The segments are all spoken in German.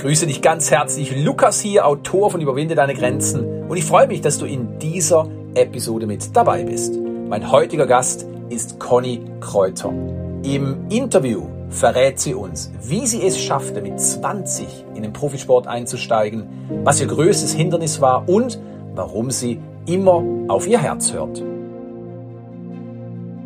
grüße dich ganz herzlich. Lukas hier, Autor von Überwinde deine Grenzen. Und ich freue mich, dass du in dieser Episode mit dabei bist. Mein heutiger Gast ist Conny Kräuter. Im Interview verrät sie uns, wie sie es schaffte, mit 20 in den Profisport einzusteigen, was ihr größtes Hindernis war und warum sie immer auf ihr Herz hört.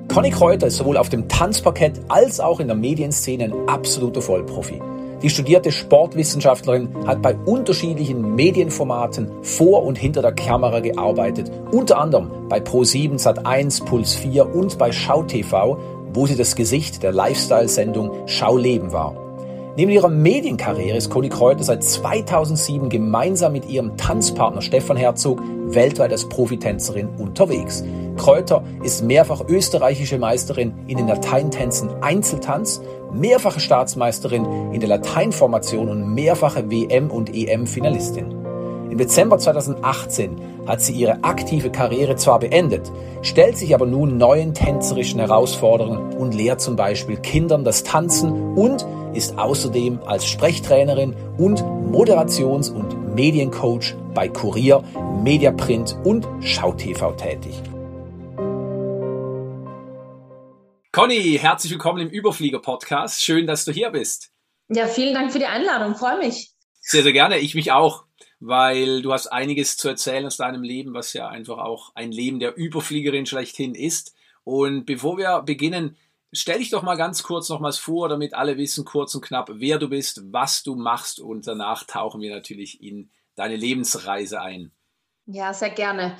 Conny Kräuter ist sowohl auf dem Tanzparkett als auch in der Medienszene ein absoluter Vollprofi. Die studierte Sportwissenschaftlerin hat bei unterschiedlichen Medienformaten vor und hinter der Kamera gearbeitet, unter anderem bei Pro7 Sat1, Puls 4 und bei Schau TV, wo sie das Gesicht der Lifestyle-Sendung Schau Leben war. Neben ihrer Medienkarriere ist Conny Kräuter seit 2007 gemeinsam mit ihrem Tanzpartner Stefan Herzog weltweit als Profitänzerin unterwegs. Kräuter ist mehrfach österreichische Meisterin in den Lateintänzen Einzeltanz, mehrfache Staatsmeisterin in der Lateinformation und mehrfache WM- und EM-Finalistin. Im Dezember 2018 hat sie ihre aktive Karriere zwar beendet, stellt sich aber nun neuen tänzerischen Herausforderungen und lehrt zum Beispiel Kindern das Tanzen und ist außerdem als Sprechtrainerin und Moderations- und Mediencoach bei Kurier, Mediaprint und SchauTV tätig. Conny, herzlich willkommen im Überflieger-Podcast. Schön, dass du hier bist. Ja, vielen Dank für die Einladung. Freue mich. Sehr, sehr gerne. Ich mich auch, weil du hast einiges zu erzählen aus deinem Leben, was ja einfach auch ein Leben der Überfliegerin schlechthin ist. Und bevor wir beginnen, stell dich doch mal ganz kurz nochmals vor, damit alle wissen, kurz und knapp, wer du bist, was du machst. Und danach tauchen wir natürlich in deine Lebensreise ein. Ja, sehr gerne.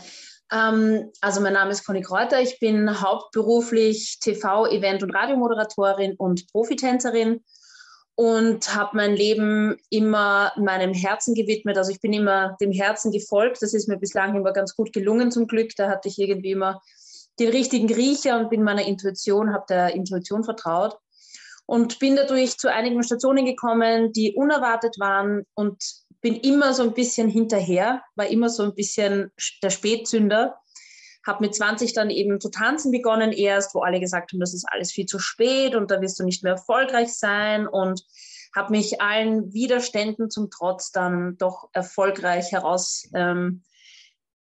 Ähm, also mein Name ist Conny Kräuter. Ich bin hauptberuflich TV, Event- und Radiomoderatorin und Profitänzerin und habe mein Leben immer meinem Herzen gewidmet. Also ich bin immer dem Herzen gefolgt. Das ist mir bislang immer ganz gut gelungen zum Glück. Da hatte ich irgendwie immer den richtigen Riecher und bin meiner Intuition, habe der Intuition vertraut und bin dadurch zu einigen Stationen gekommen, die unerwartet waren und bin immer so ein bisschen hinterher, war immer so ein bisschen der Spätzünder. Habe mit 20 dann eben zu tanzen begonnen erst, wo alle gesagt haben, das ist alles viel zu spät und da wirst du nicht mehr erfolgreich sein und habe mich allen Widerständen zum Trotz dann doch erfolgreich heraus ähm,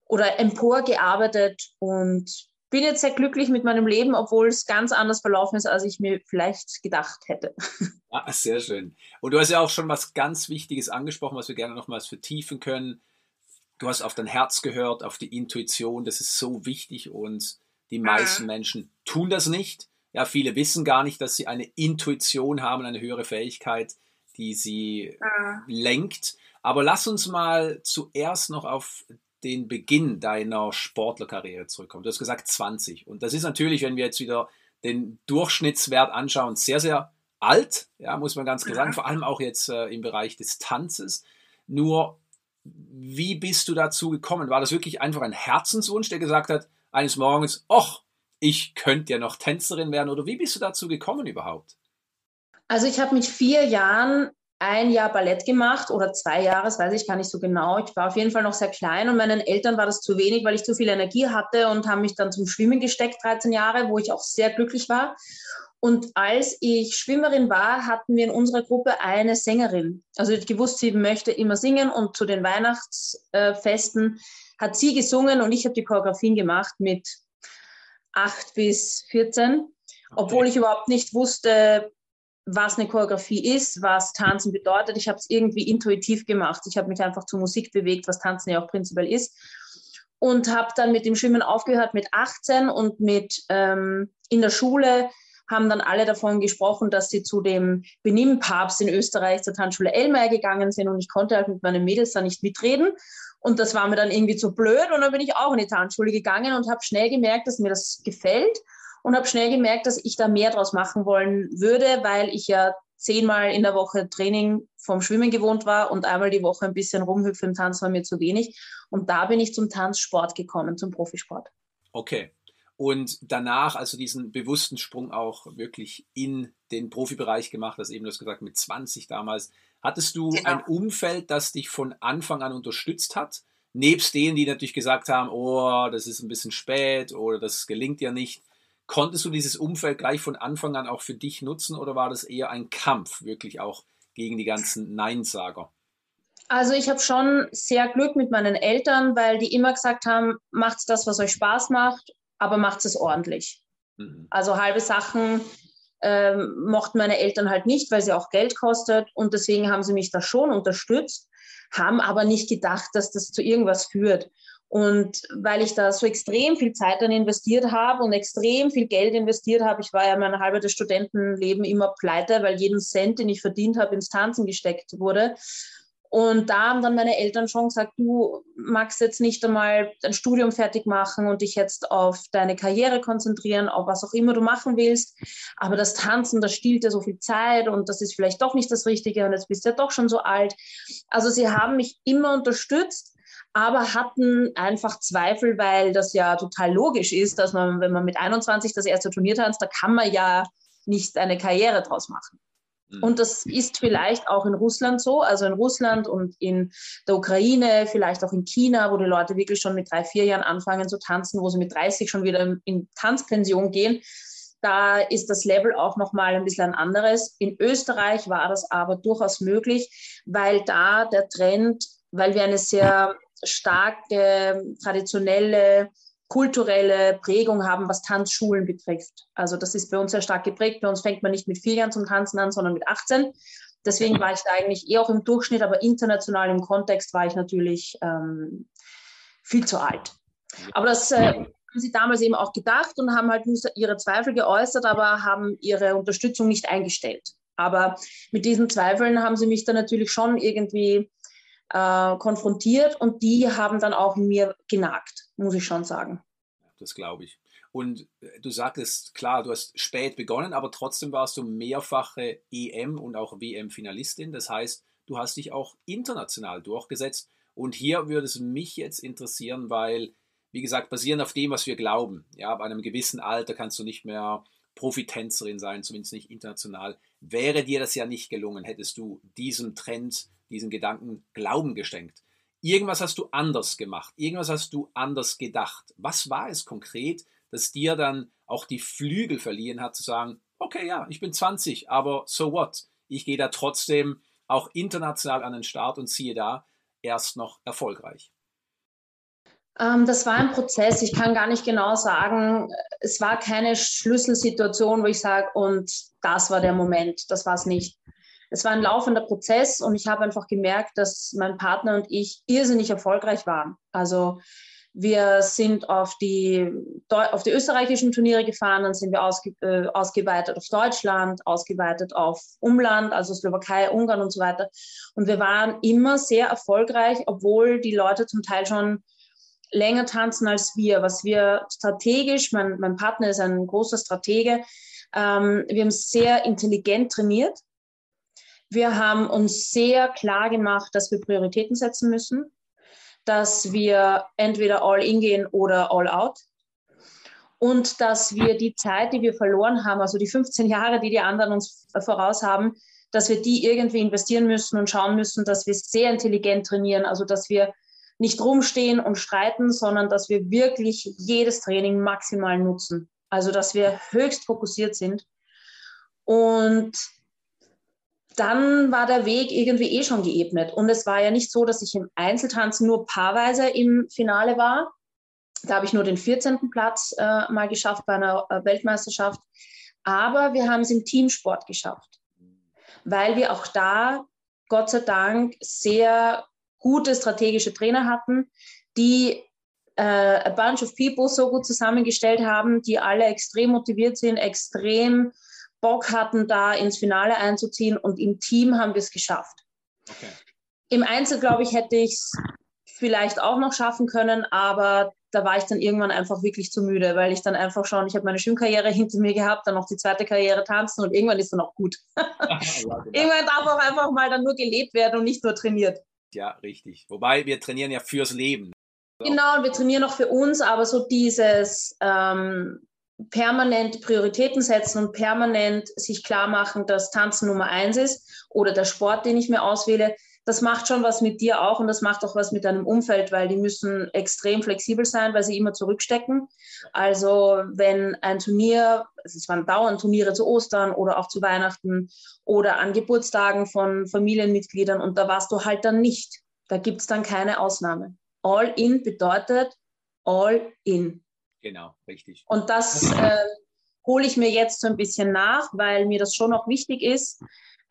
oder emporgearbeitet und bin jetzt sehr glücklich mit meinem Leben, obwohl es ganz anders verlaufen ist, als ich mir vielleicht gedacht hätte. Ja, sehr schön. Und du hast ja auch schon was ganz Wichtiges angesprochen, was wir gerne nochmals vertiefen können. Du hast auf dein Herz gehört, auf die Intuition. Das ist so wichtig und die mhm. meisten Menschen tun das nicht. Ja, viele wissen gar nicht, dass sie eine Intuition haben, eine höhere Fähigkeit, die sie mhm. lenkt. Aber lass uns mal zuerst noch auf den Beginn deiner Sportlerkarriere zurückkommen. Du hast gesagt 20. Und das ist natürlich, wenn wir jetzt wieder den Durchschnittswert anschauen, sehr, sehr alt, ja, muss man ganz klar sagen, vor allem auch jetzt äh, im Bereich des Tanzes. Nur, wie bist du dazu gekommen? War das wirklich einfach ein Herzenswunsch, der gesagt hat, eines Morgens, ach, ich könnte ja noch Tänzerin werden? Oder wie bist du dazu gekommen überhaupt? Also ich habe mit vier Jahren ein Jahr Ballett gemacht oder zwei Jahre, das weiß ich gar nicht so genau. Ich war auf jeden Fall noch sehr klein und meinen Eltern war das zu wenig, weil ich zu viel Energie hatte und haben mich dann zum Schwimmen gesteckt, 13 Jahre, wo ich auch sehr glücklich war. Und als ich Schwimmerin war, hatten wir in unserer Gruppe eine Sängerin. Also ich gewusst, sie möchte immer singen und zu den Weihnachtsfesten hat sie gesungen und ich habe die Choreografien gemacht mit acht bis 14, obwohl ich überhaupt nicht wusste, was eine Choreografie ist, was Tanzen bedeutet. Ich habe es irgendwie intuitiv gemacht. Ich habe mich einfach zur Musik bewegt, was Tanzen ja auch prinzipiell ist. Und habe dann mit dem Schwimmen aufgehört mit 18 und mit ähm, in der Schule haben dann alle davon gesprochen, dass sie zu dem Benimm-Papst in Österreich zur Tanzschule Elmeier gegangen sind und ich konnte halt mit meinen Mädels da nicht mitreden. Und das war mir dann irgendwie zu blöd und dann bin ich auch in die Tanzschule gegangen und habe schnell gemerkt, dass mir das gefällt und habe schnell gemerkt, dass ich da mehr draus machen wollen würde, weil ich ja zehnmal in der Woche Training vom Schwimmen gewohnt war und einmal die Woche ein bisschen rumhüpfen im Tanz war mir zu wenig. Und da bin ich zum Tanzsport gekommen, zum Profisport. Okay. Und danach, also diesen bewussten Sprung auch wirklich in den Profibereich gemacht, das eben du hast gesagt, mit 20 damals. Hattest du genau. ein Umfeld, das dich von Anfang an unterstützt hat? Nebst denen, die natürlich gesagt haben, oh, das ist ein bisschen spät oder das gelingt dir nicht. Konntest du dieses Umfeld gleich von Anfang an auch für dich nutzen oder war das eher ein Kampf wirklich auch gegen die ganzen Neinsager? Also ich habe schon sehr Glück mit meinen Eltern, weil die immer gesagt haben, macht das, was euch Spaß macht, aber macht es ordentlich. Mhm. Also halbe Sachen ähm, mochten meine Eltern halt nicht, weil sie auch Geld kostet und deswegen haben sie mich da schon unterstützt, haben aber nicht gedacht, dass das zu irgendwas führt. Und weil ich da so extrem viel Zeit dann investiert habe und extrem viel Geld investiert habe, ich war ja mein halbes Studentenleben immer pleite, weil jeden Cent, den ich verdient habe, ins Tanzen gesteckt wurde. Und da haben dann meine Eltern schon gesagt, du magst jetzt nicht einmal dein Studium fertig machen und dich jetzt auf deine Karriere konzentrieren, auf was auch immer du machen willst. Aber das Tanzen, das stiehlt dir so viel Zeit und das ist vielleicht doch nicht das Richtige und jetzt bist du ja doch schon so alt. Also sie haben mich immer unterstützt, aber hatten einfach Zweifel, weil das ja total logisch ist, dass man, wenn man mit 21 das erste Turnier tanzt, da kann man ja nicht eine Karriere draus machen. Mhm. Und das ist vielleicht auch in Russland so, also in Russland und in der Ukraine, vielleicht auch in China, wo die Leute wirklich schon mit drei, vier Jahren anfangen zu tanzen, wo sie mit 30 schon wieder in Tanzpension gehen. Da ist das Level auch nochmal ein bisschen ein anderes. In Österreich war das aber durchaus möglich, weil da der Trend, weil wir eine sehr starke, traditionelle kulturelle Prägung haben, was Tanzschulen betrifft. Also das ist bei uns sehr stark geprägt. Bei uns fängt man nicht mit vier Jahren zum Tanzen an, sondern mit 18. Deswegen war ich da eigentlich eher auch im Durchschnitt, aber international im Kontext war ich natürlich ähm, viel zu alt. Aber das äh, haben sie damals eben auch gedacht und haben halt ihre Zweifel geäußert, aber haben ihre Unterstützung nicht eingestellt. Aber mit diesen Zweifeln haben sie mich dann natürlich schon irgendwie äh, konfrontiert und die haben dann auch mir genagt, muss ich schon sagen. Das glaube ich. Und äh, du sagtest, klar, du hast spät begonnen, aber trotzdem warst du mehrfache EM- und auch WM-Finalistin. Das heißt, du hast dich auch international durchgesetzt. Und hier würde es mich jetzt interessieren, weil, wie gesagt, basierend auf dem, was wir glauben, ja, bei einem gewissen Alter kannst du nicht mehr Profitänzerin sein, zumindest nicht international. Wäre dir das ja nicht gelungen, hättest du diesem Trend diesen Gedanken Glauben geschenkt. Irgendwas hast du anders gemacht, irgendwas hast du anders gedacht. Was war es konkret, das dir dann auch die Flügel verliehen hat, zu sagen, okay, ja, ich bin 20, aber so what? Ich gehe da trotzdem auch international an den Start und ziehe da erst noch erfolgreich. Ähm, das war ein Prozess. Ich kann gar nicht genau sagen, es war keine Schlüsselsituation, wo ich sage, und das war der Moment. Das war es nicht es war ein laufender Prozess und ich habe einfach gemerkt, dass mein Partner und ich irrsinnig erfolgreich waren. Also wir sind auf die, auf die österreichischen Turniere gefahren, dann sind wir ausge, äh, ausgeweitet auf Deutschland, ausgeweitet auf Umland, also Slowakei, Ungarn und so weiter. Und wir waren immer sehr erfolgreich, obwohl die Leute zum Teil schon länger tanzen als wir. Was wir strategisch, mein, mein Partner ist ein großer Stratege, ähm, wir haben sehr intelligent trainiert. Wir haben uns sehr klar gemacht, dass wir Prioritäten setzen müssen, dass wir entweder all in gehen oder all out und dass wir die Zeit, die wir verloren haben, also die 15 Jahre, die die anderen uns voraus haben, dass wir die irgendwie investieren müssen und schauen müssen, dass wir sehr intelligent trainieren, also dass wir nicht rumstehen und streiten, sondern dass wir wirklich jedes Training maximal nutzen. Also dass wir höchst fokussiert sind. Und dann war der Weg irgendwie eh schon geebnet. Und es war ja nicht so, dass ich im Einzeltanzen nur paarweise im Finale war. Da habe ich nur den 14. Platz äh, mal geschafft bei einer äh, Weltmeisterschaft. Aber wir haben es im Teamsport geschafft, weil wir auch da, Gott sei Dank, sehr gute strategische Trainer hatten, die äh, a bunch of people so gut zusammengestellt haben, die alle extrem motiviert sind, extrem Bock hatten, da ins Finale einzuziehen und im Team haben wir es geschafft. Okay. Im Einzel, glaube ich, hätte ich es vielleicht auch noch schaffen können, aber da war ich dann irgendwann einfach wirklich zu müde, weil ich dann einfach schon, ich habe meine Schwimmkarriere hinter mir gehabt, dann noch die zweite Karriere tanzen und irgendwann ist dann auch gut. ja, genau. irgendwann darf auch einfach mal dann nur gelebt werden und nicht nur trainiert. Ja, richtig. Wobei wir trainieren ja fürs Leben. Genau, wir trainieren auch für uns, aber so dieses, ähm, permanent Prioritäten setzen und permanent sich klar machen, dass Tanzen Nummer eins ist oder der Sport, den ich mir auswähle, das macht schon was mit dir auch und das macht auch was mit deinem Umfeld, weil die müssen extrem flexibel sein, weil sie immer zurückstecken. Also wenn ein Turnier, es waren dauernd Turniere zu Ostern oder auch zu Weihnachten oder an Geburtstagen von Familienmitgliedern und da warst du halt dann nicht. Da gibt es dann keine Ausnahme. All in bedeutet all in. Genau, richtig. Und das äh, hole ich mir jetzt so ein bisschen nach, weil mir das schon auch wichtig ist.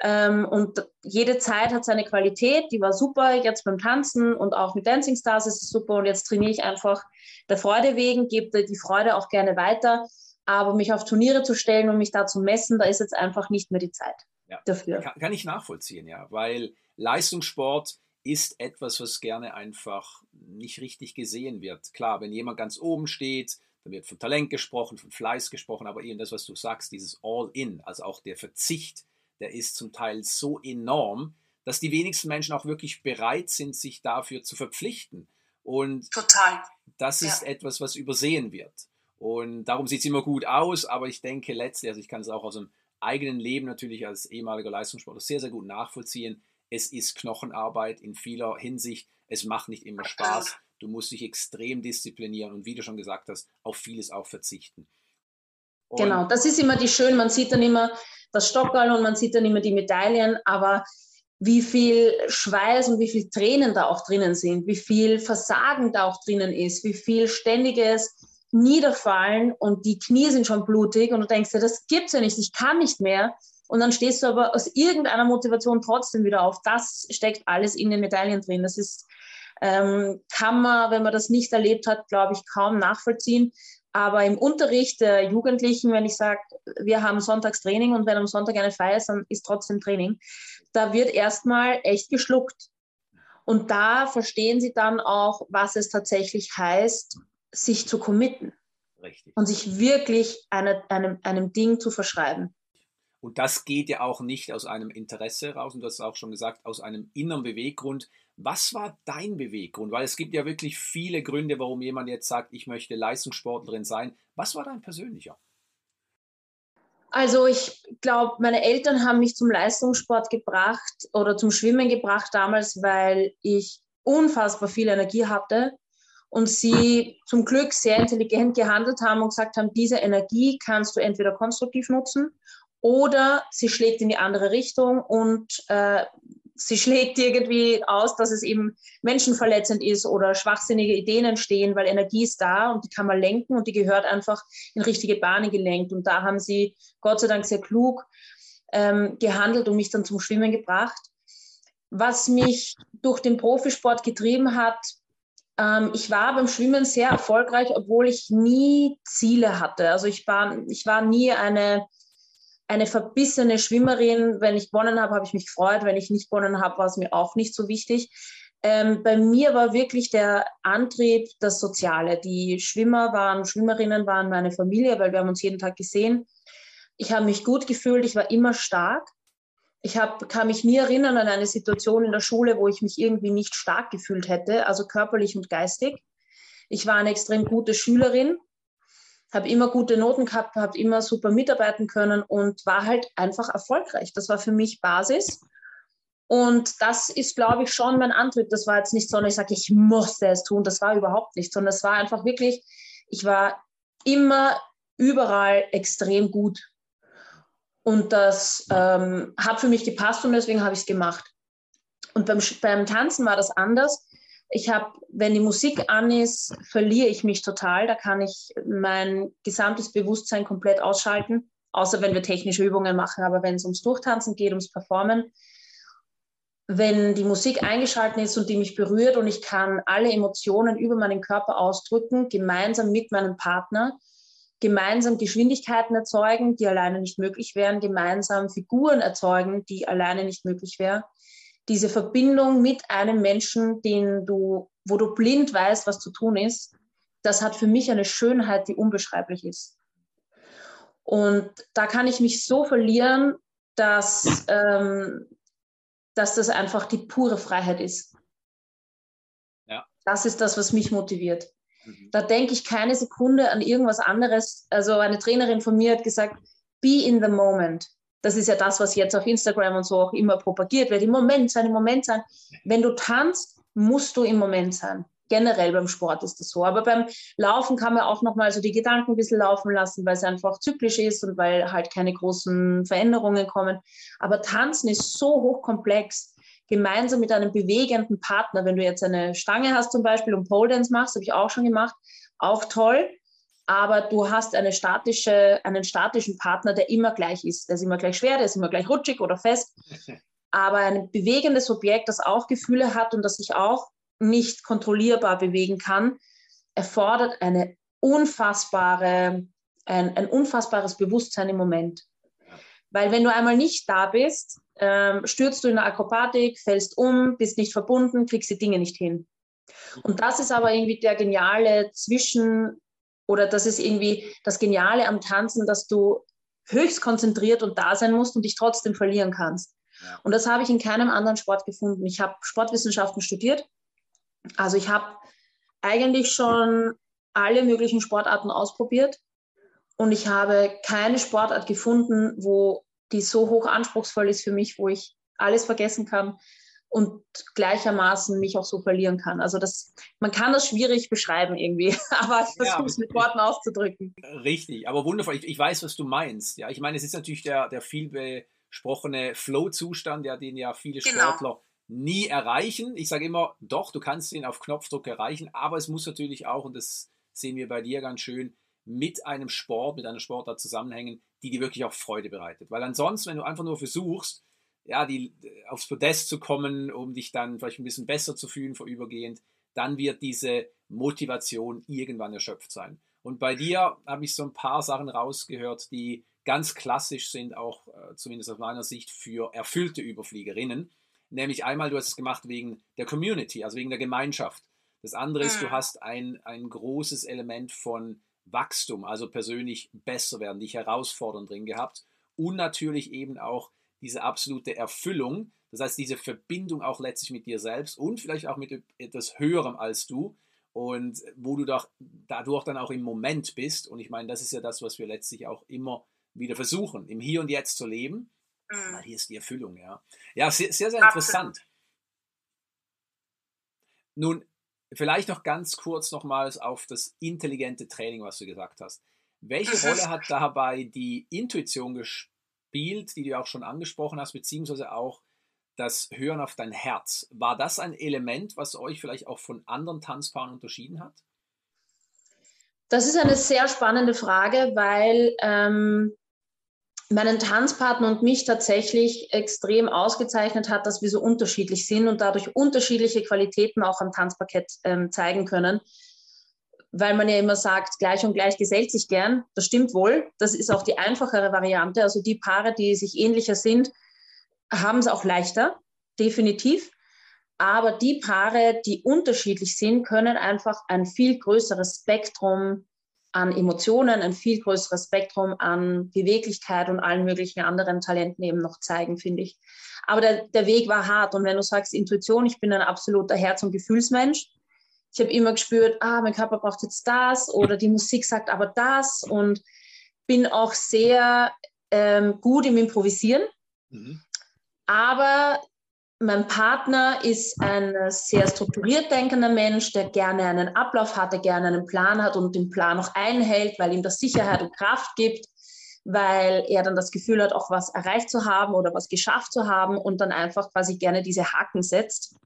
Ähm, und jede Zeit hat seine Qualität, die war super jetzt beim Tanzen und auch mit Dancing Stars ist es super. Und jetzt trainiere ich einfach der Freude wegen, gebe die Freude auch gerne weiter. Aber mich auf Turniere zu stellen und mich da zu messen, da ist jetzt einfach nicht mehr die Zeit ja. dafür. Kann, kann ich nachvollziehen, ja, weil Leistungssport ist etwas, was gerne einfach nicht richtig gesehen wird. Klar, wenn jemand ganz oben steht, dann wird von Talent gesprochen, von Fleiß gesprochen, aber eben das, was du sagst, dieses All-in, also auch der Verzicht, der ist zum Teil so enorm, dass die wenigsten Menschen auch wirklich bereit sind, sich dafür zu verpflichten. Und Total. das ist ja. etwas, was übersehen wird. Und darum sieht es immer gut aus, aber ich denke letztlich, also ich kann es auch aus dem eigenen Leben natürlich als ehemaliger Leistungssportler sehr, sehr gut nachvollziehen. Es ist Knochenarbeit in vieler Hinsicht. Es macht nicht immer Spaß. Du musst dich extrem disziplinieren und wie du schon gesagt hast, auf vieles auch verzichten. Und genau, das ist immer die schön. Man sieht dann immer das Stockerl und man sieht dann immer die Medaillen, aber wie viel Schweiß und wie viel Tränen da auch drinnen sind, wie viel Versagen da auch drinnen ist, wie viel ständiges Niederfallen und die Knie sind schon blutig und du denkst dir, das gibt's ja nicht, ich kann nicht mehr. Und dann stehst du aber aus irgendeiner Motivation trotzdem wieder auf. Das steckt alles in den Medaillen drin. Das ist, ähm, kann man, wenn man das nicht erlebt hat, glaube ich, kaum nachvollziehen. Aber im Unterricht der Jugendlichen, wenn ich sage, wir haben Sonntagstraining und wenn am Sonntag eine Feier ist, dann ist trotzdem Training, da wird erstmal echt geschluckt. Und da verstehen sie dann auch, was es tatsächlich heißt, sich zu committen. Richtig. Und sich wirklich eine, einem, einem Ding zu verschreiben. Und das geht ja auch nicht aus einem Interesse raus, und du hast es auch schon gesagt, aus einem inneren Beweggrund. Was war dein Beweggrund? Weil es gibt ja wirklich viele Gründe, warum jemand jetzt sagt, ich möchte Leistungssportlerin sein. Was war dein persönlicher? Also ich glaube, meine Eltern haben mich zum Leistungssport gebracht oder zum Schwimmen gebracht damals, weil ich unfassbar viel Energie hatte und sie zum Glück sehr intelligent gehandelt haben und gesagt haben, diese Energie kannst du entweder konstruktiv nutzen oder sie schlägt in die andere Richtung und äh, sie schlägt irgendwie aus, dass es eben menschenverletzend ist oder schwachsinnige Ideen entstehen, weil Energie ist da und die kann man lenken und die gehört einfach in richtige Bahnen gelenkt. Und da haben sie Gott sei Dank sehr klug ähm, gehandelt und mich dann zum Schwimmen gebracht. Was mich durch den Profisport getrieben hat, ähm, ich war beim Schwimmen sehr erfolgreich, obwohl ich nie Ziele hatte. Also ich war, ich war nie eine eine verbissene Schwimmerin. Wenn ich gewonnen habe, habe ich mich gefreut. Wenn ich nicht gewonnen habe, war es mir auch nicht so wichtig. Ähm, bei mir war wirklich der Antrieb das Soziale. Die Schwimmer waren, Schwimmerinnen waren meine Familie, weil wir haben uns jeden Tag gesehen. Ich habe mich gut gefühlt, ich war immer stark. Ich hab, kann mich nie erinnern an eine Situation in der Schule, wo ich mich irgendwie nicht stark gefühlt hätte, also körperlich und geistig. Ich war eine extrem gute Schülerin habe immer gute Noten gehabt, habe immer super mitarbeiten können und war halt einfach erfolgreich. Das war für mich Basis. Und das ist, glaube ich, schon mein Antrieb. Das war jetzt nicht so, dass ich sage, ich musste es tun. Das war überhaupt nicht, sondern es war einfach wirklich, ich war immer überall extrem gut. Und das ähm, hat für mich gepasst und deswegen habe ich es gemacht. Und beim, beim Tanzen war das anders. Ich habe, wenn die Musik an ist, verliere ich mich total. Da kann ich mein gesamtes Bewusstsein komplett ausschalten, außer wenn wir technische Übungen machen. Aber wenn es ums Durchtanzen geht, ums Performen, wenn die Musik eingeschaltet ist und die mich berührt und ich kann alle Emotionen über meinen Körper ausdrücken, gemeinsam mit meinem Partner, gemeinsam Geschwindigkeiten erzeugen, die alleine nicht möglich wären, gemeinsam Figuren erzeugen, die alleine nicht möglich wären, diese Verbindung mit einem Menschen, den du, wo du blind weißt, was zu tun ist, das hat für mich eine Schönheit, die unbeschreiblich ist. Und da kann ich mich so verlieren, dass, ähm, dass das einfach die pure Freiheit ist. Ja. Das ist das, was mich motiviert. Mhm. Da denke ich keine Sekunde an irgendwas anderes. Also eine Trainerin von mir hat gesagt, be in the moment. Das ist ja das, was jetzt auf Instagram und so auch immer propagiert wird. Im Moment sein, im Moment sein. Wenn du tanzt, musst du im Moment sein. Generell beim Sport ist das so. Aber beim Laufen kann man auch nochmal so die Gedanken ein bisschen laufen lassen, weil es einfach zyklisch ist und weil halt keine großen Veränderungen kommen. Aber Tanzen ist so hochkomplex. gemeinsam mit einem bewegenden Partner, wenn du jetzt eine Stange hast zum Beispiel und Pole Dance machst, habe ich auch schon gemacht, auch toll. Aber du hast eine statische, einen statischen Partner, der immer gleich ist. Der ist immer gleich schwer, der ist immer gleich rutschig oder fest. Aber ein bewegendes Objekt, das auch Gefühle hat und das sich auch nicht kontrollierbar bewegen kann, erfordert eine unfassbare, ein, ein unfassbares Bewusstsein im Moment. Weil wenn du einmal nicht da bist, ähm, stürzt du in der Akrobatik, fällst um, bist nicht verbunden, kriegst die Dinge nicht hin. Und das ist aber irgendwie der geniale Zwischen- oder das ist irgendwie das Geniale am Tanzen, dass du höchst konzentriert und da sein musst und dich trotzdem verlieren kannst. Ja. Und das habe ich in keinem anderen Sport gefunden. Ich habe Sportwissenschaften studiert. Also ich habe eigentlich schon alle möglichen Sportarten ausprobiert und ich habe keine Sportart gefunden, wo die so hoch anspruchsvoll ist für mich, wo ich alles vergessen kann und gleichermaßen mich auch so verlieren kann. Also das, man kann das schwierig beschreiben irgendwie, aber ich versuche es mit Worten auszudrücken. Richtig, aber wundervoll. Ich, ich, weiß, was du meinst. Ja, ich meine, es ist natürlich der, der viel besprochene Flow-Zustand, ja, den ja viele genau. Sportler nie erreichen. Ich sage immer, doch, du kannst ihn auf Knopfdruck erreichen, aber es muss natürlich auch, und das sehen wir bei dir ganz schön, mit einem Sport, mit einer Sportart zusammenhängen, die dir wirklich auch Freude bereitet. Weil ansonsten, wenn du einfach nur versuchst, ja, die, aufs Podest zu kommen, um dich dann vielleicht ein bisschen besser zu fühlen vorübergehend, dann wird diese Motivation irgendwann erschöpft sein. Und bei dir habe ich so ein paar Sachen rausgehört, die ganz klassisch sind, auch äh, zumindest aus meiner Sicht, für erfüllte Überfliegerinnen. Nämlich einmal, du hast es gemacht wegen der Community, also wegen der Gemeinschaft. Das andere ist, du mhm. hast ein, ein großes Element von Wachstum, also persönlich besser werden, dich herausfordern drin gehabt. Und natürlich eben auch diese absolute Erfüllung, das heißt diese Verbindung auch letztlich mit dir selbst und vielleicht auch mit etwas Höherem als du und wo du doch dadurch dann auch im Moment bist. Und ich meine, das ist ja das, was wir letztlich auch immer wieder versuchen, im Hier und Jetzt zu leben. Mhm. Weil hier ist die Erfüllung, ja. Ja, sehr, sehr, sehr interessant. Nun, vielleicht noch ganz kurz nochmals auf das intelligente Training, was du gesagt hast. Welche mhm. Rolle hat dabei die Intuition gespielt, die du auch schon angesprochen hast, beziehungsweise auch das Hören auf dein Herz? War das ein Element, was euch vielleicht auch von anderen Tanzpaaren unterschieden hat? Das ist eine sehr spannende Frage, weil ähm, meinen Tanzpartner und mich tatsächlich extrem ausgezeichnet hat, dass wir so unterschiedlich sind und dadurch unterschiedliche Qualitäten auch am Tanzparkett ähm, zeigen können. Weil man ja immer sagt, gleich und gleich gesellt sich gern. Das stimmt wohl. Das ist auch die einfachere Variante. Also die Paare, die sich ähnlicher sind, haben es auch leichter, definitiv. Aber die Paare, die unterschiedlich sind, können einfach ein viel größeres Spektrum an Emotionen, ein viel größeres Spektrum an Beweglichkeit und allen möglichen anderen Talenten eben noch zeigen, finde ich. Aber der, der Weg war hart. Und wenn du sagst Intuition, ich bin ein absoluter Herz- und Gefühlsmensch. Ich habe immer gespürt, ah, mein Körper braucht jetzt das oder die Musik sagt aber das und bin auch sehr ähm, gut im Improvisieren. Mhm. Aber mein Partner ist ein sehr strukturiert denkender Mensch, der gerne einen Ablauf hat, der gerne einen Plan hat und den Plan auch einhält, weil ihm das Sicherheit und Kraft gibt, weil er dann das Gefühl hat, auch was erreicht zu haben oder was geschafft zu haben und dann einfach quasi gerne diese Haken setzt.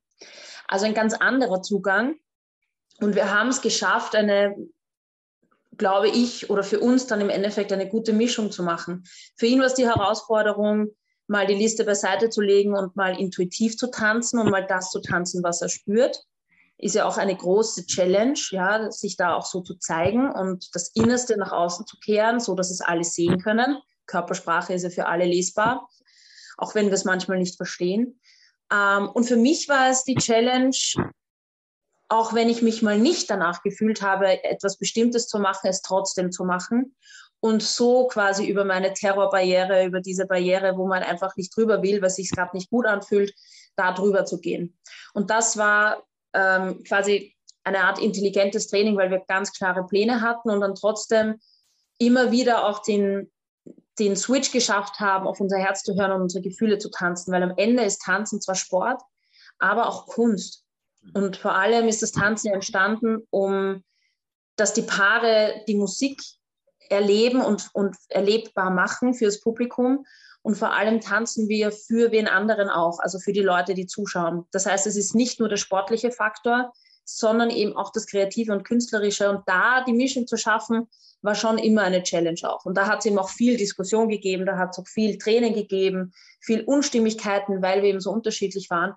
Also ein ganz anderer Zugang. Und wir haben es geschafft, eine, glaube ich, oder für uns dann im Endeffekt eine gute Mischung zu machen. Für ihn war es die Herausforderung, mal die Liste beiseite zu legen und mal intuitiv zu tanzen und mal das zu tanzen, was er spürt. Ist ja auch eine große Challenge, ja, sich da auch so zu zeigen und das Innerste nach außen zu kehren, so dass es alle sehen können. Körpersprache ist ja für alle lesbar, auch wenn wir es manchmal nicht verstehen. Ähm, und für mich war es die Challenge, auch wenn ich mich mal nicht danach gefühlt habe, etwas Bestimmtes zu machen, es trotzdem zu machen und so quasi über meine Terrorbarriere, über diese Barriere, wo man einfach nicht drüber will, weil sich gerade nicht gut anfühlt, da drüber zu gehen. Und das war ähm, quasi eine Art intelligentes Training, weil wir ganz klare Pläne hatten und dann trotzdem immer wieder auch den, den Switch geschafft haben, auf unser Herz zu hören und unsere Gefühle zu tanzen, weil am Ende ist Tanzen zwar Sport, aber auch Kunst. Und vor allem ist das Tanzen entstanden, um dass die Paare die Musik erleben und, und erlebbar machen fürs Publikum und vor allem tanzen wir für wen anderen auch, also für die Leute, die zuschauen. Das heißt, es ist nicht nur der sportliche Faktor, sondern eben auch das Kreative und Künstlerische. Und da die Mischung zu schaffen, war schon immer eine Challenge auch. Und da hat es eben auch viel Diskussion gegeben, da hat es auch viel Tränen gegeben, viel Unstimmigkeiten, weil wir eben so unterschiedlich waren.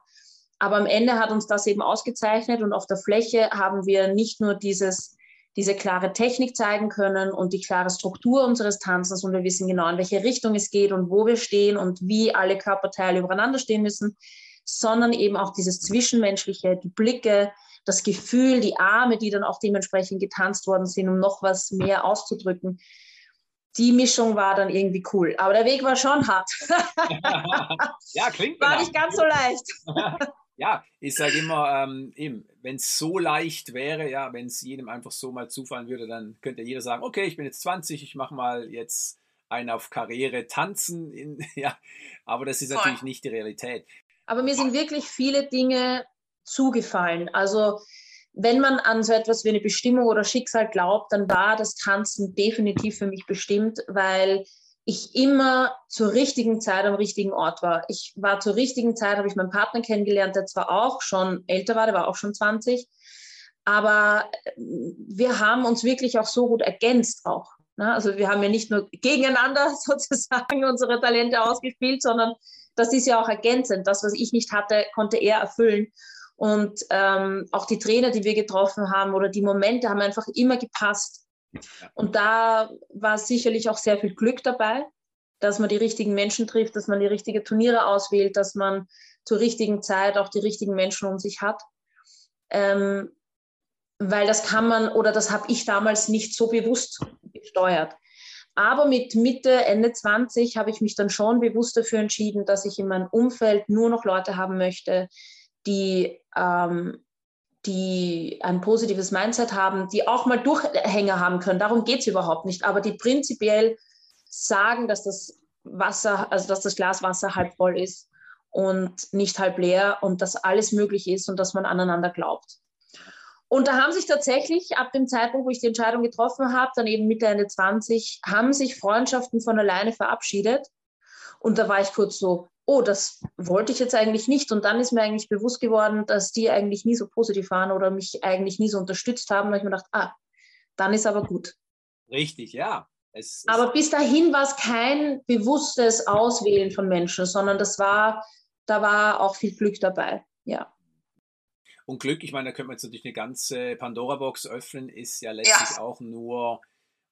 Aber am Ende hat uns das eben ausgezeichnet und auf der Fläche haben wir nicht nur dieses, diese klare Technik zeigen können und die klare Struktur unseres Tanzens und wir wissen genau, in welche Richtung es geht und wo wir stehen und wie alle Körperteile übereinander stehen müssen, sondern eben auch dieses Zwischenmenschliche, die Blicke, das Gefühl, die Arme, die dann auch dementsprechend getanzt worden sind, um noch was mehr auszudrücken. Die Mischung war dann irgendwie cool. Aber der Weg war schon hart. ja, klingt War nicht ganz so leicht. ja, ich sage immer, ähm, wenn es so leicht wäre, ja, wenn es jedem einfach so mal zufallen würde, dann könnte jeder sagen, okay, ich bin jetzt 20, ich mache mal jetzt einen auf Karriere tanzen. In, ja, aber das ist Voll. natürlich nicht die Realität. Aber mir sind wirklich viele Dinge zugefallen. Also wenn man an so etwas wie eine Bestimmung oder Schicksal glaubt, dann war das Tanzen definitiv für mich bestimmt, weil ich immer zur richtigen Zeit am richtigen Ort war. Ich war zur richtigen Zeit, habe ich meinen Partner kennengelernt, der zwar auch schon älter war, der war auch schon 20, aber wir haben uns wirklich auch so gut ergänzt auch. Ne? Also wir haben ja nicht nur gegeneinander sozusagen unsere Talente ausgespielt, sondern das ist ja auch ergänzend. Das, was ich nicht hatte, konnte er erfüllen. Und ähm, auch die Trainer, die wir getroffen haben oder die Momente haben einfach immer gepasst. Und da war sicherlich auch sehr viel Glück dabei, dass man die richtigen Menschen trifft, dass man die richtigen Turniere auswählt, dass man zur richtigen Zeit auch die richtigen Menschen um sich hat. Ähm, weil das kann man oder das habe ich damals nicht so bewusst gesteuert. Aber mit Mitte, Ende 20 habe ich mich dann schon bewusst dafür entschieden, dass ich in meinem Umfeld nur noch Leute haben möchte, die, ähm, die ein positives Mindset haben, die auch mal Durchhänger haben können. Darum geht es überhaupt nicht. Aber die prinzipiell sagen, dass das Wasser, also dass das Glas Wasser halb voll ist und nicht halb leer und dass alles möglich ist und dass man aneinander glaubt. Und da haben sich tatsächlich ab dem Zeitpunkt, wo ich die Entscheidung getroffen habe, dann eben Mitte, Ende 20, haben sich Freundschaften von alleine verabschiedet. Und da war ich kurz so, oh, das wollte ich jetzt eigentlich nicht. Und dann ist mir eigentlich bewusst geworden, dass die eigentlich nie so positiv waren oder mich eigentlich nie so unterstützt haben. Da habe ich mir gedacht, ah, dann ist aber gut. Richtig, ja. Es, aber bis dahin war es kein bewusstes Auswählen von Menschen, sondern das war, da war auch viel Glück dabei, ja. Und Glück, ich meine, da könnte man jetzt natürlich eine ganze Pandora-Box öffnen, ist ja letztlich ja. auch nur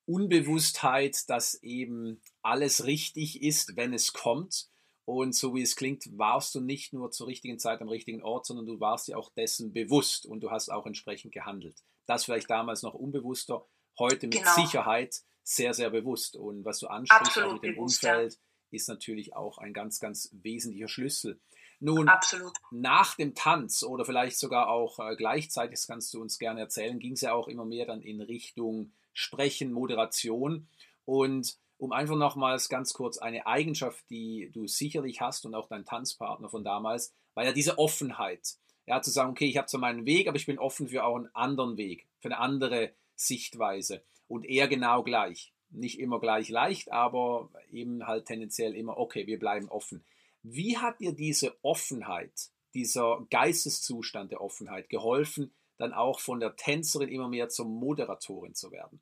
Unbewusstheit, dass eben alles richtig ist, wenn es kommt. Und so wie es klingt, warst du nicht nur zur richtigen Zeit am richtigen Ort, sondern du warst dir auch dessen bewusst und du hast auch entsprechend gehandelt. Das vielleicht damals noch unbewusster, heute mit genau. Sicherheit sehr, sehr bewusst. Und was du ansprichst, auch mit dem bewusst, Umfeld, ja. ist natürlich auch ein ganz, ganz wesentlicher Schlüssel. Nun, Absolut. nach dem Tanz oder vielleicht sogar auch äh, gleichzeitig, das kannst du uns gerne erzählen, ging es ja auch immer mehr dann in Richtung Sprechen, Moderation. Und um einfach nochmals ganz kurz eine Eigenschaft, die du sicherlich hast und auch dein Tanzpartner von damals, war ja diese Offenheit. Ja, zu sagen, okay, ich habe zwar meinen Weg, aber ich bin offen für auch einen anderen Weg, für eine andere Sichtweise. Und eher genau gleich. Nicht immer gleich leicht, aber eben halt tendenziell immer, okay, wir bleiben offen. Wie hat dir diese Offenheit, dieser Geisteszustand der Offenheit geholfen, dann auch von der Tänzerin immer mehr zur Moderatorin zu werden?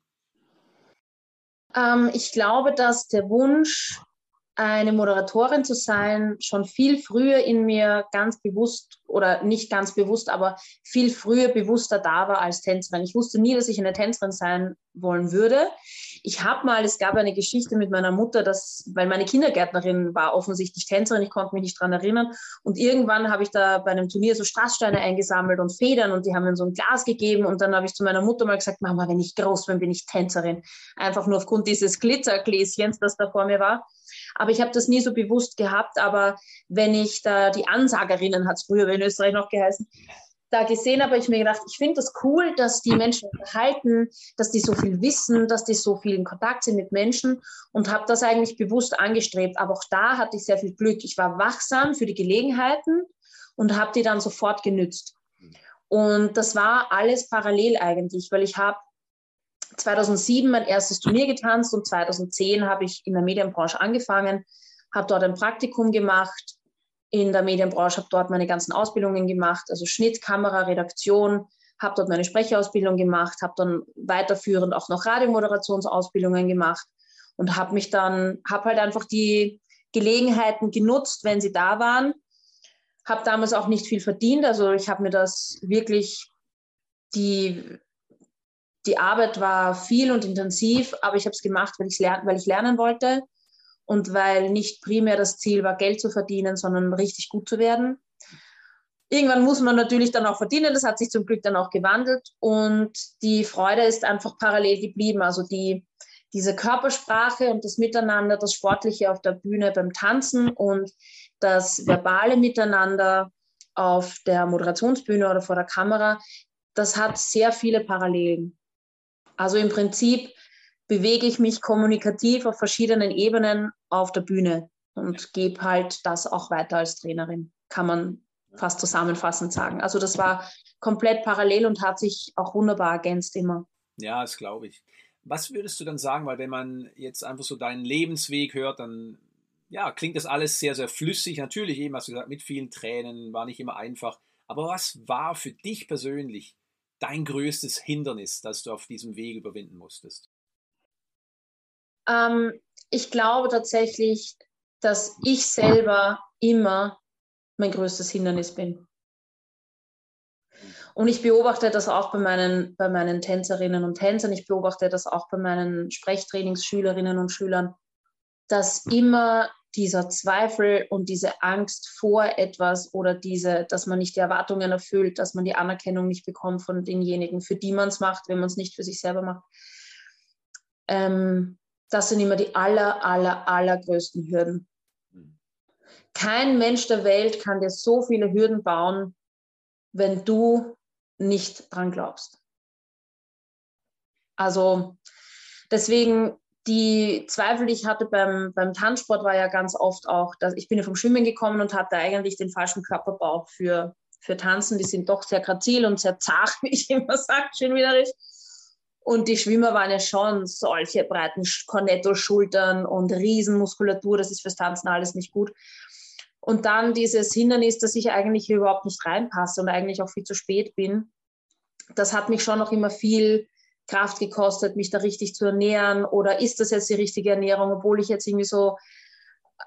Ähm, ich glaube, dass der Wunsch, eine Moderatorin zu sein, schon viel früher in mir ganz bewusst oder nicht ganz bewusst, aber viel früher bewusster da war als Tänzerin. Ich wusste nie, dass ich eine Tänzerin sein wollen würde. Ich habe mal, es gab eine Geschichte mit meiner Mutter, dass, weil meine Kindergärtnerin war offensichtlich Tänzerin, ich konnte mich nicht dran erinnern. Und irgendwann habe ich da bei einem Turnier so Strasssteine eingesammelt und Federn und die haben mir so ein Glas gegeben. Und dann habe ich zu meiner Mutter mal gesagt, Mama, wenn ich groß bin, bin ich Tänzerin. Einfach nur aufgrund dieses Glitzergläschens, das da vor mir war. Aber ich habe das nie so bewusst gehabt. Aber wenn ich da die Ansagerinnen, hat es früher in Österreich noch geheißen, da gesehen habe, ich mir gedacht, ich finde das cool, dass die Menschen unterhalten, dass die so viel wissen, dass die so viel in Kontakt sind mit Menschen und habe das eigentlich bewusst angestrebt. Aber auch da hatte ich sehr viel Glück. Ich war wachsam für die Gelegenheiten und habe die dann sofort genützt. Und das war alles parallel eigentlich, weil ich habe 2007 mein erstes Turnier getanzt und 2010 habe ich in der Medienbranche angefangen, habe dort ein Praktikum gemacht in der Medienbranche, habe dort meine ganzen Ausbildungen gemacht, also Schnitt, Kamera, Redaktion, habe dort meine Sprechausbildung gemacht, habe dann weiterführend auch noch Radiomoderationsausbildungen gemacht und habe mich dann, habe halt einfach die Gelegenheiten genutzt, wenn sie da waren. Habe damals auch nicht viel verdient, also ich habe mir das wirklich, die, die Arbeit war viel und intensiv, aber ich habe es gemacht, weil, weil ich lernen wollte und weil nicht primär das Ziel war, Geld zu verdienen, sondern richtig gut zu werden. Irgendwann muss man natürlich dann auch verdienen, das hat sich zum Glück dann auch gewandelt und die Freude ist einfach parallel geblieben. Also die, diese Körpersprache und das Miteinander, das Sportliche auf der Bühne beim Tanzen und das verbale Miteinander auf der Moderationsbühne oder vor der Kamera, das hat sehr viele Parallelen. Also im Prinzip bewege ich mich kommunikativ auf verschiedenen Ebenen auf der Bühne und gebe halt das auch weiter als Trainerin, kann man fast zusammenfassend sagen. Also das war komplett parallel und hat sich auch wunderbar ergänzt immer. Ja, das glaube ich. Was würdest du dann sagen, weil wenn man jetzt einfach so deinen Lebensweg hört, dann ja, klingt das alles sehr, sehr flüssig. Natürlich eben, hast du gesagt, mit vielen Tränen, war nicht immer einfach. Aber was war für dich persönlich dein größtes Hindernis, das du auf diesem Weg überwinden musstest? Ähm, ich glaube tatsächlich, dass ich selber immer mein größtes Hindernis bin. Und ich beobachte das auch bei meinen, bei meinen Tänzerinnen und Tänzern, ich beobachte das auch bei meinen Sprechtrainingsschülerinnen und Schülern, dass immer dieser Zweifel und diese Angst vor etwas oder diese, dass man nicht die Erwartungen erfüllt, dass man die Anerkennung nicht bekommt von denjenigen, für die man es macht, wenn man es nicht für sich selber macht, ähm, das sind immer die aller, aller, allergrößten Hürden. Kein Mensch der Welt kann dir so viele Hürden bauen, wenn du nicht dran glaubst. Also deswegen die Zweifel, die ich hatte beim, beim Tanzsport, war ja ganz oft auch, dass ich bin ja vom Schwimmen gekommen und hatte eigentlich den falschen Körperbau für, für Tanzen. Die sind doch sehr grazil und sehr zart, wie ich immer sage, schön widerlich. Und die Schwimmer waren ja schon solche breiten Cornetto-Schultern und Riesenmuskulatur. Das ist fürs Tanzen alles nicht gut. Und dann dieses Hindernis, dass ich eigentlich überhaupt nicht reinpasse und eigentlich auch viel zu spät bin. Das hat mich schon noch immer viel Kraft gekostet, mich da richtig zu ernähren. Oder ist das jetzt die richtige Ernährung, obwohl ich jetzt irgendwie so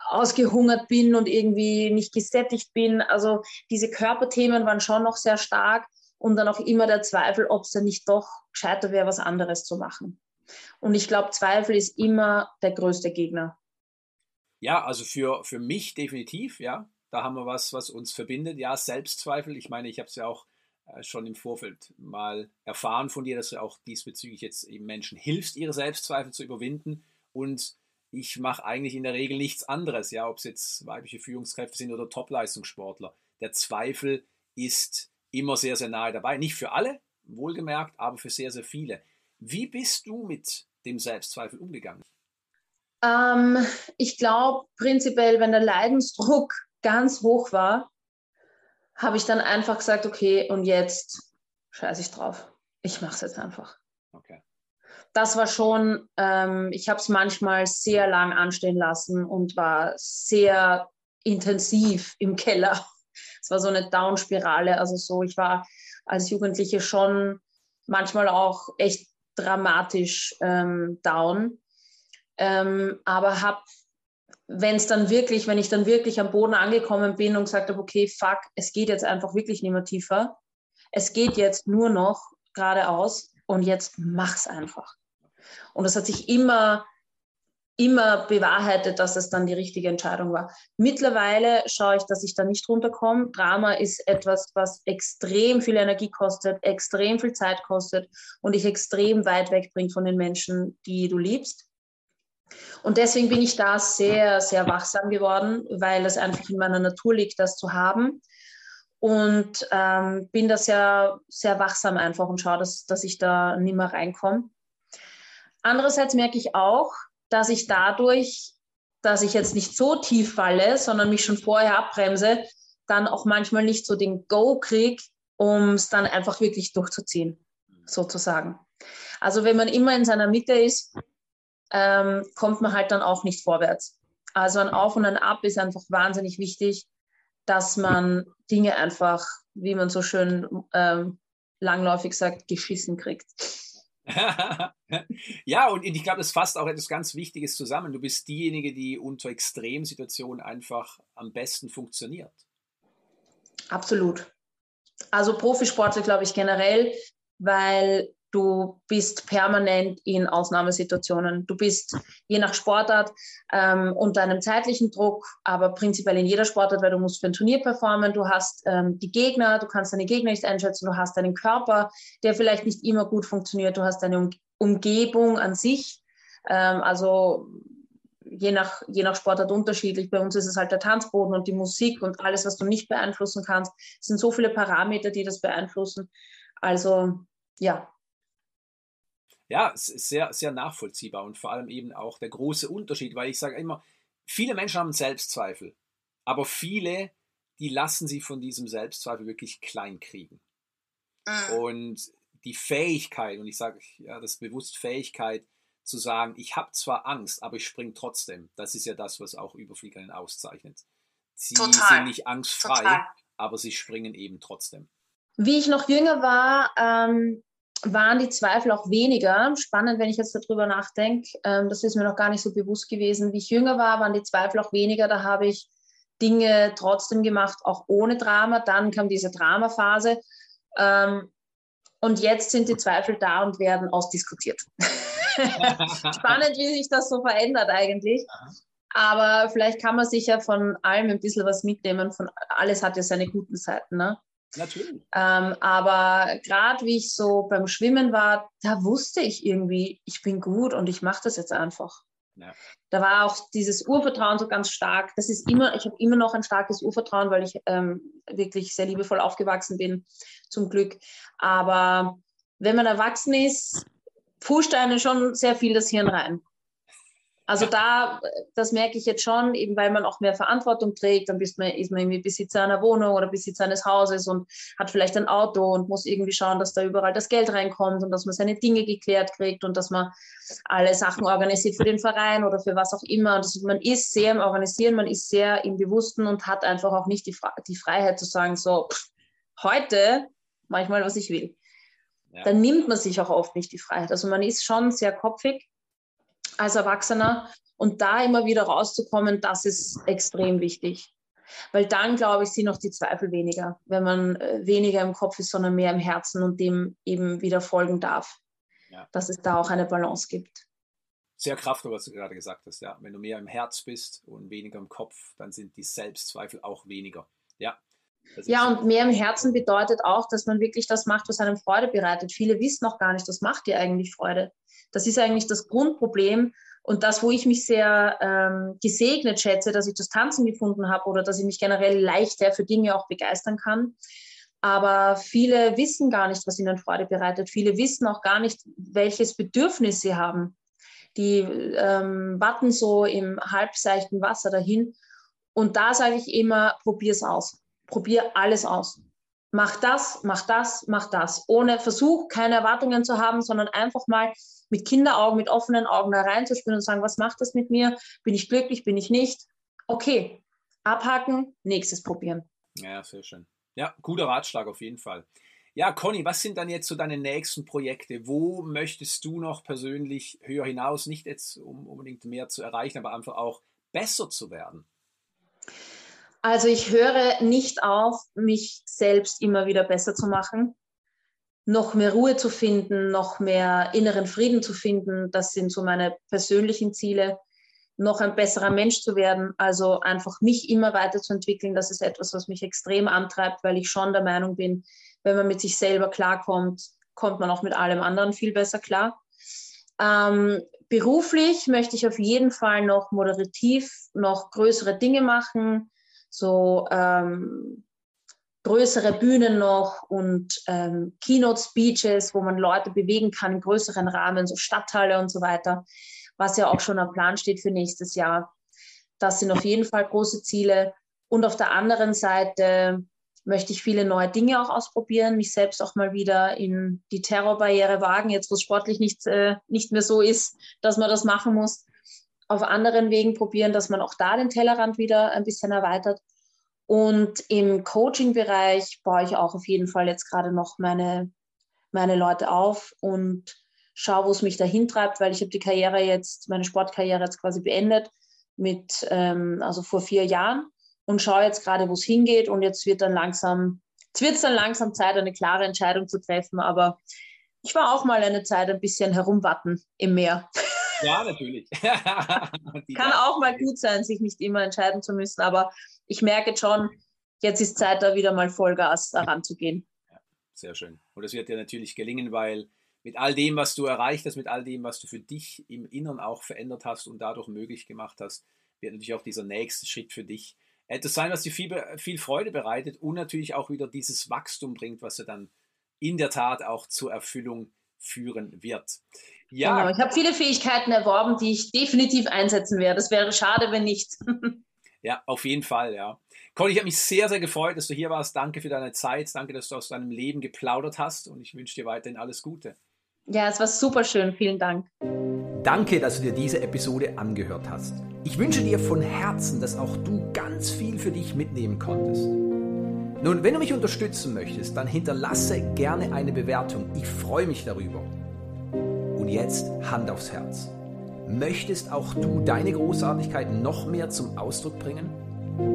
ausgehungert bin und irgendwie nicht gesättigt bin. Also diese Körperthemen waren schon noch sehr stark und dann auch immer der Zweifel, ob es ja nicht doch gescheiter wäre, was anderes zu machen. Und ich glaube, Zweifel ist immer der größte Gegner. Ja, also für, für mich definitiv, ja. Da haben wir was, was uns verbindet. Ja, Selbstzweifel. Ich meine, ich habe es ja auch äh, schon im Vorfeld mal erfahren von dir, dass du auch diesbezüglich jetzt eben Menschen hilfst, ihre Selbstzweifel zu überwinden. Und ich mache eigentlich in der Regel nichts anderes, ja, ob es jetzt weibliche Führungskräfte sind oder Topleistungssportler. Der Zweifel ist immer sehr, sehr nahe dabei. Nicht für alle, wohlgemerkt, aber für sehr, sehr viele. Wie bist du mit dem Selbstzweifel umgegangen? Ähm, ich glaube prinzipiell, wenn der Leidensdruck ganz hoch war, habe ich dann einfach gesagt, okay, und jetzt scheiße ich drauf. Ich mache es jetzt einfach. Okay. Das war schon, ähm, ich habe es manchmal sehr lang anstehen lassen und war sehr intensiv im Keller es war so eine Down-Spirale. Also so, ich war als Jugendliche schon manchmal auch echt dramatisch ähm, down. Ähm, aber habe, wenn es dann wirklich, wenn ich dann wirklich am Boden angekommen bin und gesagt habe, okay, fuck, es geht jetzt einfach wirklich nicht mehr tiefer. Es geht jetzt nur noch geradeaus und jetzt mach's einfach. Und das hat sich immer immer bewahrheitet, dass es dann die richtige Entscheidung war. Mittlerweile schaue ich, dass ich da nicht runterkomme. Drama ist etwas, was extrem viel Energie kostet, extrem viel Zeit kostet und dich extrem weit wegbringt von den Menschen, die du liebst. Und deswegen bin ich da sehr, sehr wachsam geworden, weil es einfach in meiner Natur liegt, das zu haben. Und ähm, bin da sehr, sehr wachsam einfach und schaue, dass, dass ich da nicht mehr reinkomme. Andererseits merke ich auch, dass ich dadurch, dass ich jetzt nicht so tief falle, sondern mich schon vorher abbremse, dann auch manchmal nicht so den Go kriege, um es dann einfach wirklich durchzuziehen, sozusagen. Also wenn man immer in seiner Mitte ist, ähm, kommt man halt dann auch nicht vorwärts. Also ein Auf und ein Ab ist einfach wahnsinnig wichtig, dass man Dinge einfach, wie man so schön ähm, langläufig sagt, geschissen kriegt. ja, und ich glaube, das fasst auch etwas ganz Wichtiges zusammen. Du bist diejenige, die unter Extremsituationen einfach am besten funktioniert. Absolut. Also Profisportler, glaube ich, generell, weil du bist permanent in Ausnahmesituationen. Du bist je nach Sportart ähm, unter einem zeitlichen Druck, aber prinzipiell in jeder Sportart, weil du musst für ein Turnier performen, du hast ähm, die Gegner, du kannst deine Gegner nicht einschätzen, du hast deinen Körper, der vielleicht nicht immer gut funktioniert, du hast deine um Umgebung an sich. Ähm, also je nach, je nach Sportart unterschiedlich. Bei uns ist es halt der Tanzboden und die Musik und alles, was du nicht beeinflussen kannst. Es sind so viele Parameter, die das beeinflussen. Also ja, ja, es ist sehr, sehr nachvollziehbar und vor allem eben auch der große Unterschied, weil ich sage immer, viele Menschen haben Selbstzweifel, aber viele, die lassen sie von diesem Selbstzweifel wirklich klein kriegen. Mhm. Und die Fähigkeit, und ich sage ja, das bewusst Fähigkeit, zu sagen, ich habe zwar Angst, aber ich springe trotzdem. Das ist ja das, was auch Überfliegerinnen auszeichnet. Sie Total. sind nicht angstfrei, Total. aber sie springen eben trotzdem. Wie ich noch jünger war, ähm, waren die Zweifel auch weniger. Spannend, wenn ich jetzt darüber nachdenke. Ähm, das ist mir noch gar nicht so bewusst gewesen. Wie ich jünger war, waren die Zweifel auch weniger. Da habe ich Dinge trotzdem gemacht, auch ohne Drama. Dann kam diese Dramaphase. Ähm, und jetzt sind die Zweifel da und werden ausdiskutiert. Spannend, wie sich das so verändert eigentlich. Aber vielleicht kann man sich ja von allem ein bisschen was mitnehmen. Von alles hat ja seine guten Seiten. Ne? Natürlich. Ähm, aber gerade wie ich so beim Schwimmen war, da wusste ich irgendwie, ich bin gut und ich mache das jetzt einfach. Ja. Da war auch dieses Urvertrauen so ganz stark. Das ist immer, ich habe immer noch ein starkes Urvertrauen, weil ich ähm, wirklich sehr liebevoll aufgewachsen bin, zum Glück. Aber wenn man erwachsen ist, pusht einen schon sehr viel das Hirn rein. Also da, das merke ich jetzt schon, eben weil man auch mehr Verantwortung trägt, dann man, ist man irgendwie Besitzer einer Wohnung oder Besitzer eines Hauses und hat vielleicht ein Auto und muss irgendwie schauen, dass da überall das Geld reinkommt und dass man seine Dinge geklärt kriegt und dass man alle Sachen organisiert für den Verein oder für was auch immer. Das, man ist sehr im Organisieren, man ist sehr im Bewussten und hat einfach auch nicht die, die Freiheit zu sagen, so, pff, heute mache ich mal, was ich will. Ja. Dann nimmt man sich auch oft nicht die Freiheit. Also man ist schon sehr kopfig als Erwachsener. Und da immer wieder rauszukommen, das ist extrem wichtig. Weil dann, glaube ich, sind auch die Zweifel weniger, wenn man äh, weniger im Kopf ist, sondern mehr im Herzen und dem eben wieder folgen darf. Ja. Dass es da auch eine Balance gibt. Sehr kraftvoll, was du gerade gesagt hast. Ja. Wenn du mehr im Herz bist und weniger im Kopf, dann sind die Selbstzweifel auch weniger. Ja, ja, und mehr im Herzen bedeutet auch, dass man wirklich das macht, was einem Freude bereitet. Viele wissen noch gar nicht, was macht dir eigentlich Freude. Das ist eigentlich das Grundproblem und das, wo ich mich sehr ähm, gesegnet schätze, dass ich das Tanzen gefunden habe oder dass ich mich generell leichter für Dinge auch begeistern kann. Aber viele wissen gar nicht, was ihnen Freude bereitet. Viele wissen auch gar nicht, welches Bedürfnis sie haben. Die ähm, warten so im halbseichten Wasser dahin. Und da sage ich immer, probier es aus. Probier alles aus mach das, mach das, mach das. Ohne Versuch, keine Erwartungen zu haben, sondern einfach mal mit Kinderaugen, mit offenen Augen da reinzuspüren und sagen, was macht das mit mir? Bin ich glücklich, bin ich nicht? Okay, abhaken, nächstes probieren. Ja, sehr schön. Ja, guter Ratschlag auf jeden Fall. Ja, Conny, was sind dann jetzt so deine nächsten Projekte? Wo möchtest du noch persönlich höher hinaus, nicht jetzt um unbedingt mehr zu erreichen, aber einfach auch besser zu werden? Also ich höre nicht auf, mich selbst immer wieder besser zu machen, noch mehr Ruhe zu finden, noch mehr inneren Frieden zu finden. Das sind so meine persönlichen Ziele. Noch ein besserer Mensch zu werden, also einfach mich immer weiterzuentwickeln. Das ist etwas, was mich extrem antreibt, weil ich schon der Meinung bin, wenn man mit sich selber klarkommt, kommt man auch mit allem anderen viel besser klar. Ähm, beruflich möchte ich auf jeden Fall noch moderativ noch größere Dinge machen, so ähm, größere Bühnen noch und ähm, Keynote-Speeches, wo man Leute bewegen kann in größeren Rahmen, so Stadthalle und so weiter, was ja auch schon am Plan steht für nächstes Jahr. Das sind auf jeden Fall große Ziele. Und auf der anderen Seite möchte ich viele neue Dinge auch ausprobieren, mich selbst auch mal wieder in die Terrorbarriere wagen, jetzt wo es sportlich nicht, äh, nicht mehr so ist, dass man das machen muss. Auf anderen Wegen probieren, dass man auch da den Tellerrand wieder ein bisschen erweitert. Und im Coaching-Bereich baue ich auch auf jeden Fall jetzt gerade noch meine, meine Leute auf und schaue, wo es mich dahin treibt, weil ich habe die Karriere jetzt, meine Sportkarriere jetzt quasi beendet mit, ähm, also vor vier Jahren und schaue jetzt gerade, wo es hingeht und jetzt wird dann langsam, jetzt wird es dann langsam Zeit, eine klare Entscheidung zu treffen, aber ich war auch mal eine Zeit ein bisschen herumwatten im Meer. Ja, natürlich. Kann auch mal gut sein, sich nicht immer entscheiden zu müssen, aber ich merke schon, jetzt ist Zeit, da wieder mal Vollgas daran zu gehen. Ja, sehr schön. Und das wird dir natürlich gelingen, weil mit all dem, was du erreicht hast, mit all dem, was du für dich im Inneren auch verändert hast und dadurch möglich gemacht hast, wird natürlich auch dieser nächste Schritt für dich etwas sein, was dir viel, viel Freude bereitet und natürlich auch wieder dieses Wachstum bringt, was ja dann in der Tat auch zur Erfüllung führen wird. Ja. Genau, ich habe viele Fähigkeiten erworben, die ich definitiv einsetzen werde. Es wäre schade, wenn nicht. ja, auf jeden Fall, ja. Conny, ich habe mich sehr, sehr gefreut, dass du hier warst. Danke für deine Zeit. Danke, dass du aus deinem Leben geplaudert hast und ich wünsche dir weiterhin alles Gute. Ja, es war super schön. Vielen Dank. Danke, dass du dir diese Episode angehört hast. Ich wünsche dir von Herzen, dass auch du ganz viel für dich mitnehmen konntest. Nun, wenn du mich unterstützen möchtest, dann hinterlasse gerne eine Bewertung. Ich freue mich darüber. Und jetzt Hand aufs Herz. Möchtest auch du deine Großartigkeit noch mehr zum Ausdruck bringen?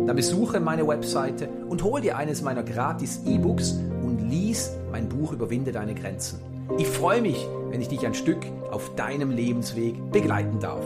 Dann besuche meine Webseite und hol dir eines meiner gratis E-Books und lies mein Buch Überwinde deine Grenzen. Ich freue mich, wenn ich dich ein Stück auf deinem Lebensweg begleiten darf.